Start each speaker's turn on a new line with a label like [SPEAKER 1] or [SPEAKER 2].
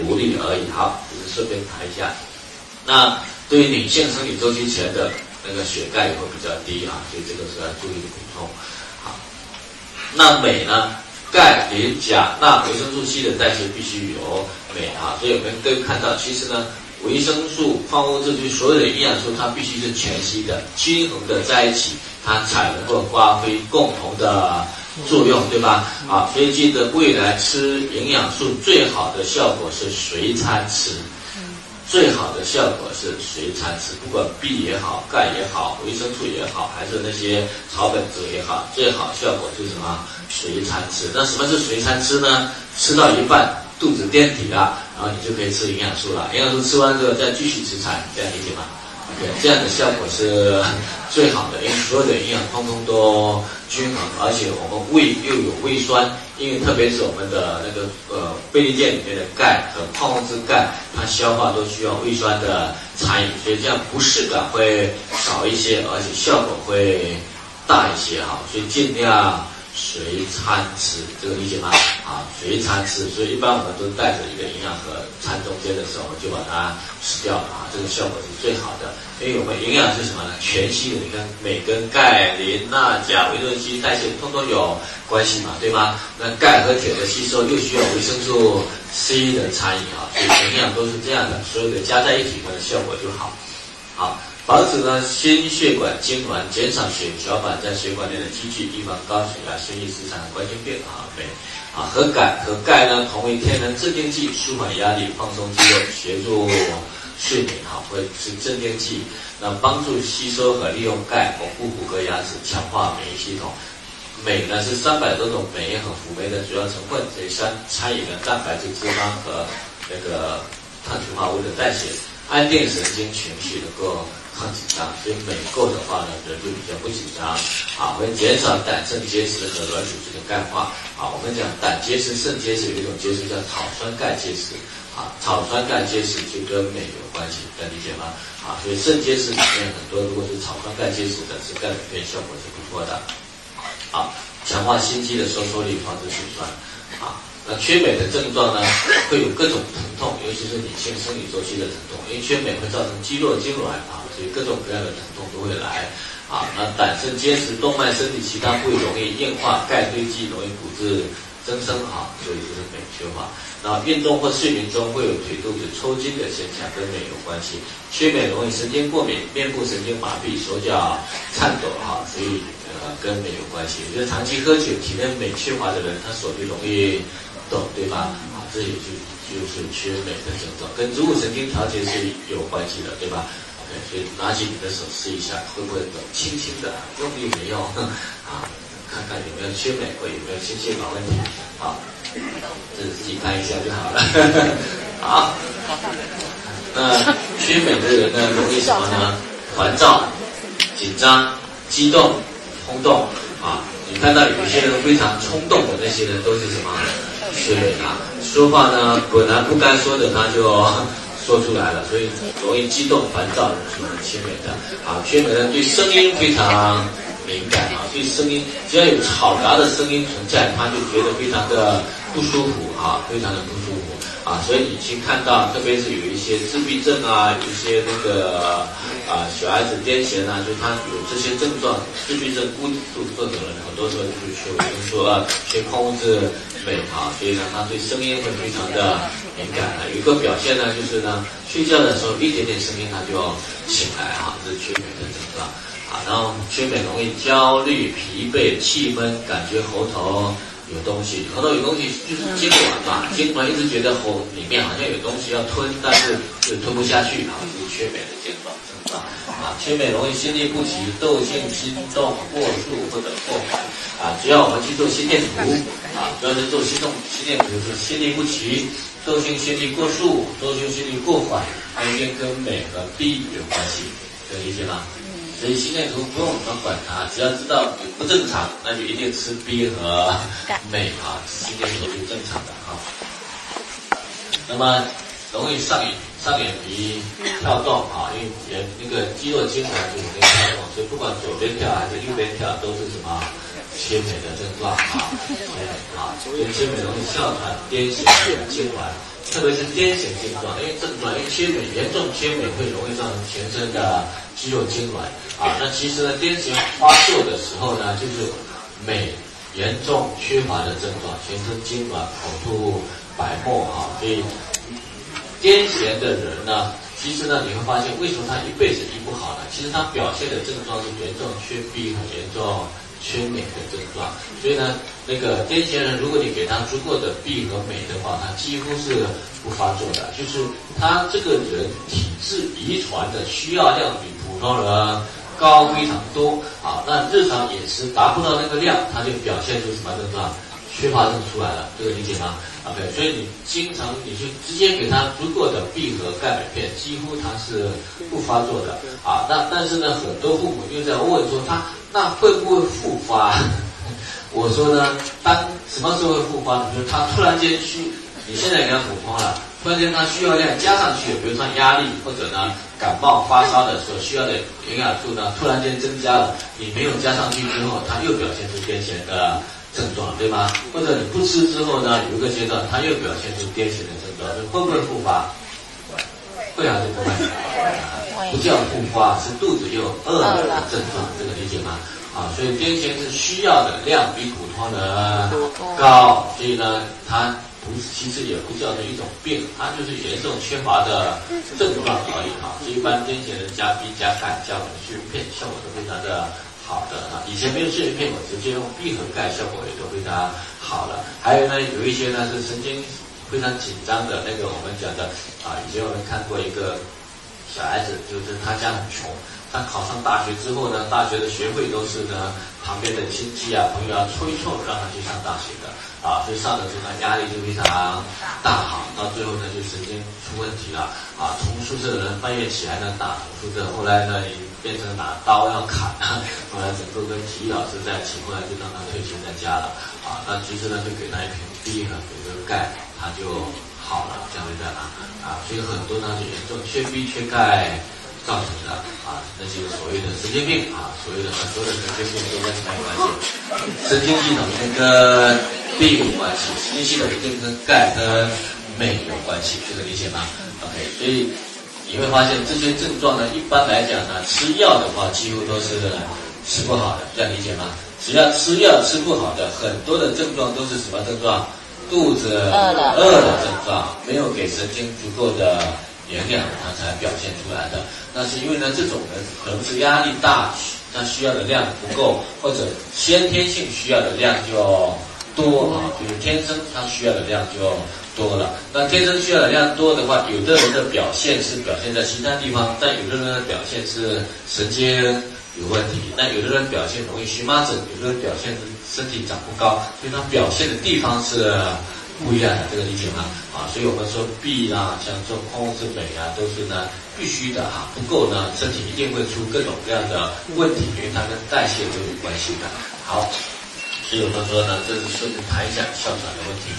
[SPEAKER 1] 独立而已。好，只是顺便谈一下。那对于女性生理周期前的那个血钙也会比较低啊，所以这个是要注意的补充。好，那镁呢？钙、磷、钾、钠、维生素 C 的代谢必须有镁啊，所以我们可以看到，其实呢，维生素、矿物质，就所有的营养素，它必须是全息的、均衡的在一起，它才能够发挥共同的作用，对吧？啊，所以记得未来吃营养素最好的效果是随餐吃。最好的效果是随餐吃，不管 B 也好，钙也好，维生素也好，还是那些草本植物也好，最好效果就是什么？随餐吃。那什么是随餐吃呢？吃到一半肚子垫底了，然后你就可以吃营养素了。营养素吃完之后再继续吃菜，这样理解吗？对，这样的效果是最好的，因为所有的营养通通都均衡，而且我们胃又有胃酸，因为特别是我们的那个呃贝利健里面的钙和矿物质钙，它消化都需要胃酸的参与，所以这样不适感会少一些，而且效果会大一些哈，所以尽量。随餐吃，这个理解吗？啊，随餐吃，所以一般我们都带着一个营养盒，餐中间的时候就把它吃掉了啊，这个效果是最好的。因为我们营养是什么呢？全息的，你看镁跟钙、磷、钠、钾、维生素代谢通通有关系嘛，对吗？那钙和铁的吸收又需要维生素 C 的参与啊，所以营养都是这样的，所有的加在一起，它的效果就好。好。防止呢心血管痉挛，减少血小板在血管内的积聚，预防高血压、心律失常冠心病啊。对，啊和钙和钙呢同为天然镇定剂，舒缓压力、放松肌肉、协助睡眠哈，会是镇定剂，那帮助吸收和利用钙，巩固骨骼、牙齿，强化免疫系统。镁呢是三百多种酶和辅酶的主要成分，这三参与了蛋白质、脂肪和那个碳水化合物的代谢，安定神经情绪，能够。抗紧张，所以镁够的话呢，人就比较不紧张。啊，会减少胆肾结石和软组织的钙化。啊，我们讲胆结石、肾结石有一种结石叫草酸钙结石。啊，草酸钙结石就跟镁有关系，能理解吗？啊，所以肾结石里面很多如果是草酸钙结石的，是钙镁片效果是不错的。啊，强化心肌的收缩力，防止血栓。啊。那缺镁的症状呢，会有各种疼痛，尤其是女性生理周期的疼痛，因为缺镁会造成肌肉痉挛啊，所以各种各样的疼痛都会来啊。那胆肾结石、动脉、身体其他部位容易硬化、钙堆积，容易骨质增生啊，所以就是镁缺乏。那运动或睡眠中会有腿肚子抽筋的现象，跟镁有关系。缺镁容易神经过敏、面部神经麻痹、手脚颤抖哈，所以呃跟镁有关系。就是长期喝酒、体内镁缺乏的人，他手臂容易。动对吧？啊，这也就就是缺镁的症状，跟植物神经调节是有关系的，对吧？OK，所以拿起你的手试一下，会不会抖？轻轻的，用力没用 啊，看看有没有缺镁或有没有心血管问题。啊，这自己看一下就好了。好，那缺镁的人呢，容易什么呢？烦躁、紧张、激动、冲动啊。你看到有一些人非常冲动的那些人，都是什么？缺镁啊，说话呢本来不该说的他就 说出来了，所以容易激动烦躁的是缺美的啊。缺美呢对声音非常敏感啊，对声音只要有嘈杂的声音存在，他就觉得非常的不舒服啊，非常的不舒服。啊，所以你去看到，特别是有一些自闭症啊，一些那个啊小孩子癫痫啊，就他有这些症状，自闭症、孤独症的人，很多时候就是缺维生素啊，缺矿物质镁啊，所以呢，他对声音会非常的敏感啊。有一个表现呢，就是呢，睡觉的时候一点点声音他就要醒来哈，这是缺镁的症状啊。然后缺镁容易焦虑、疲惫、气闷，感觉喉头。有东西，喉头有东西就是痉挛嘛，痉挛一直觉得喉里面好像有东西要吞，但是就吞不下去啊，就是缺镁的症状啊。啊，缺镁容易心律不齐、窦性心动过速或者过缓啊。只要我们去做心电图啊，主要是做心动心电图是心律不齐、窦性心律过速、窦性心律过缓，它一定跟镁和 B 有关系，能理解吗？所以心电图不用我们管它，只要知道不正常，那就一定吃 B 和镁啊，心电图是正常的啊。那么容易上眼上眼皮跳动啊，因为那个肌肉痉挛就容易跳动，所以不管左边跳还是右边跳，都是什么缺镁的症状啊，缺镁啊，所以缺镁容易哮喘、癫痫、痉挛。特别是癫痫症状，因为症状，因为缺镁严重缺镁会容易造成全身的肌肉痉挛啊。那其实呢，癫痫发作的时候呢，就是镁严重缺乏的症状，全身痉挛、呕吐、白沫啊。所以癫痫的人呢，其实呢，你会发现为什么他一辈子医不好呢？其实他表现的症状是严重缺 B 很严重。缺镁的症状，所以呢，那个癫痫人，如果你给他足够的 B 和镁的话，他几乎是不发作的。就是他这个人体质遗传的需要量比普通人高非常多啊。那日常饮食达不到那个量，他就表现出什么症状？缺乏症出来了，这个理解吗？OK，所以你经常你就直接给他足够的 B 和钙镁片，几乎他是不发作的啊。那但是呢，很多父母又在问说他。那会不会复发？我说呢，当什么时候会复发呢？就是他突然间需，你现在给他补充了，突然间他需要量加上去，比如说压力或者呢感冒发烧的时候需要的营养素呢突然间增加了，你没有加上去之后，他又表现出癫痫的症状，对吗？或者你不吃之后呢，有一个阶段他又表现出癫痫的症状，会不会复发？会还是不会？不叫复发，是肚子又饿了的症状，这个理解吗？啊，所以癫痫是需要的量比普通人高，所以呢，它不是，其实也不叫做一种病，它就是严重缺乏的症状而已啊。一般癫痫人加 B 加钙加我们血片，效果都非常的好的啊。以前没有血片，我直接用 B 和钙，效果也都非常好了。还有呢，有一些呢是神经非常紧张的那个，我们讲的啊，以前我们看过一个。小孩子就是他家很穷，他考上大学之后呢，大学的学费都是呢旁边的亲戚啊朋友啊催促让他去上大学的啊，所以上的时候他压力就非常大哈，到最后呢就神经出问题了。啊，从宿舍的人半夜起来呢打宿舍，后来呢变成拿刀要砍，后来整个跟体育老师在一起，后来就让他退休在家了。啊，那其实呢就给他一瓶 B 和给个钙，他就。好了，这样子的啊，啊，所以很多呢是严重缺 B 缺钙造成的啊，那些所谓的神经病啊，所谓的很多的神经病都跟什么有关系？神经系统跟跟 B 有关系，神经系统跟跟钙跟镁有关系，这个理解吗？OK，所以你会发现这些症状呢，一般来讲呢，吃药的话几乎都是吃不好的，这样理解吗？只要吃药吃不好的，很多的症状都是什么症状？肚子饿了饿的症状，没有给神经足够的营养，它才表现出来的。那是因为呢，这种人可能是压力大，他需要的量不够，或者先天性需要的量就多啊。就是天生他需要的量就多了。那天生需要的量多的话，有的人的表现是表现在其他地方，但有的人的表现是神经有问题。那有的人表现容易荨麻疹，有的人表现是。身体长不高，所以它表现的地方是不一样的，这个理解吗？啊，所以我们说 B 啊，像这种矿物质镁啊，都是呢必须的哈，不够呢，身体一定会出各种各样的问题，因为它跟代谢都有关系的。好，所以我们说呢，这是顺便谈一下哮喘的问题。